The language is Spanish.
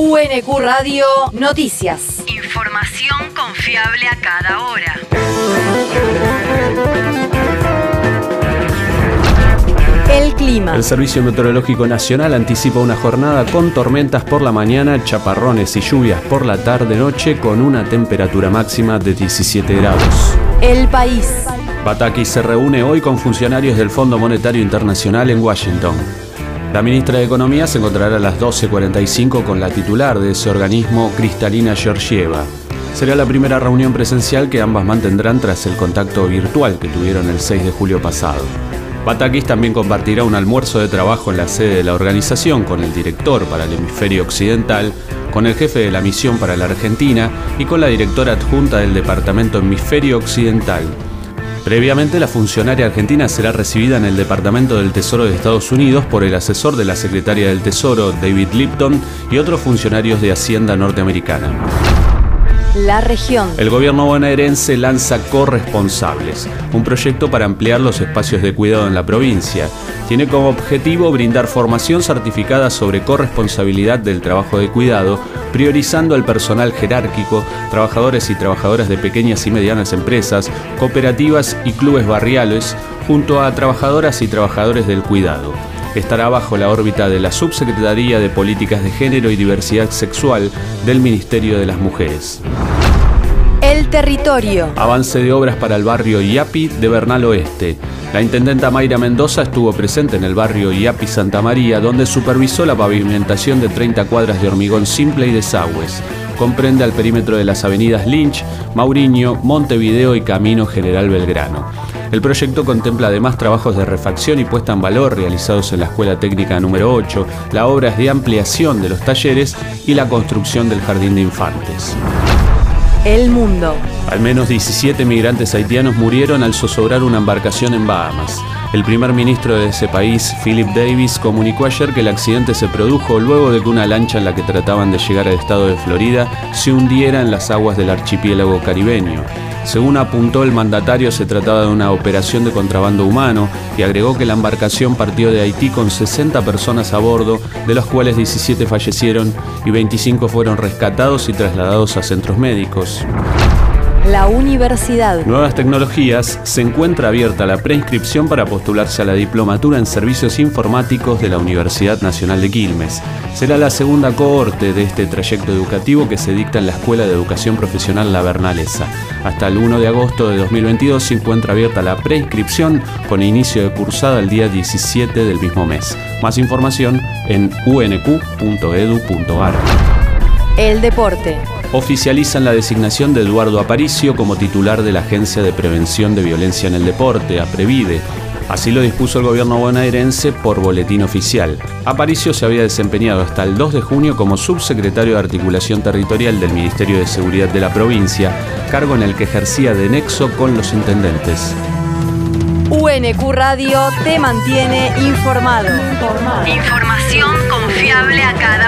UNQ Radio Noticias. Información confiable a cada hora. El clima. El Servicio Meteorológico Nacional anticipa una jornada con tormentas por la mañana, chaparrones y lluvias por la tarde-noche con una temperatura máxima de 17 grados. El país. Bataki se reúne hoy con funcionarios del Fondo Monetario Internacional en Washington. La ministra de Economía se encontrará a las 12.45 con la titular de ese organismo, Cristalina Georgieva. Será la primera reunión presencial que ambas mantendrán tras el contacto virtual que tuvieron el 6 de julio pasado. Batakis también compartirá un almuerzo de trabajo en la sede de la organización con el director para el hemisferio occidental, con el jefe de la misión para la Argentina y con la directora adjunta del Departamento Hemisferio Occidental. Previamente, la funcionaria argentina será recibida en el Departamento del Tesoro de Estados Unidos por el asesor de la Secretaria del Tesoro, David Lipton, y otros funcionarios de Hacienda norteamericana. La región. El gobierno bonaerense lanza Corresponsables, un proyecto para ampliar los espacios de cuidado en la provincia. Tiene como objetivo brindar formación certificada sobre corresponsabilidad del trabajo de cuidado, priorizando al personal jerárquico, trabajadores y trabajadoras de pequeñas y medianas empresas, cooperativas y clubes barriales, junto a trabajadoras y trabajadores del cuidado estará bajo la órbita de la Subsecretaría de Políticas de Género y Diversidad Sexual del Ministerio de las Mujeres. El territorio. Avance de obras para el barrio Iapi de Bernal Oeste. La intendenta Mayra Mendoza estuvo presente en el barrio Iapi Santa María, donde supervisó la pavimentación de 30 cuadras de hormigón simple y desagües. Comprende al perímetro de las avenidas Lynch, Mauriño, Montevideo y Camino General Belgrano. El proyecto contempla además trabajos de refacción y puesta en valor realizados en la Escuela Técnica número 8, las obras de ampliación de los talleres y la construcción del Jardín de Infantes. El mundo. Al menos 17 migrantes haitianos murieron al zozobrar una embarcación en Bahamas. El primer ministro de ese país, Philip Davis, comunicó ayer que el accidente se produjo luego de que una lancha en la que trataban de llegar al estado de Florida se hundiera en las aguas del archipiélago caribeño. Según apuntó el mandatario, se trataba de una operación de contrabando humano y agregó que la embarcación partió de Haití con 60 personas a bordo, de las cuales 17 fallecieron y 25 fueron rescatados y trasladados a centros médicos. La universidad. Nuevas tecnologías. Se encuentra abierta la preinscripción para postularse a la diplomatura en servicios informáticos de la Universidad Nacional de Quilmes. Será la segunda cohorte de este trayecto educativo que se dicta en la Escuela de Educación Profesional La Bernalesa. Hasta el 1 de agosto de 2022 se encuentra abierta la preinscripción con inicio de cursada el día 17 del mismo mes. Más información en unq.edu.ar. El deporte oficializan la designación de Eduardo Aparicio como titular de la Agencia de Prevención de Violencia en el Deporte, APREVIDE. Así lo dispuso el gobierno bonaerense por boletín oficial. Aparicio se había desempeñado hasta el 2 de junio como subsecretario de Articulación Territorial del Ministerio de Seguridad de la provincia, cargo en el que ejercía de nexo con los intendentes. UNQ Radio te mantiene informado. Información confiable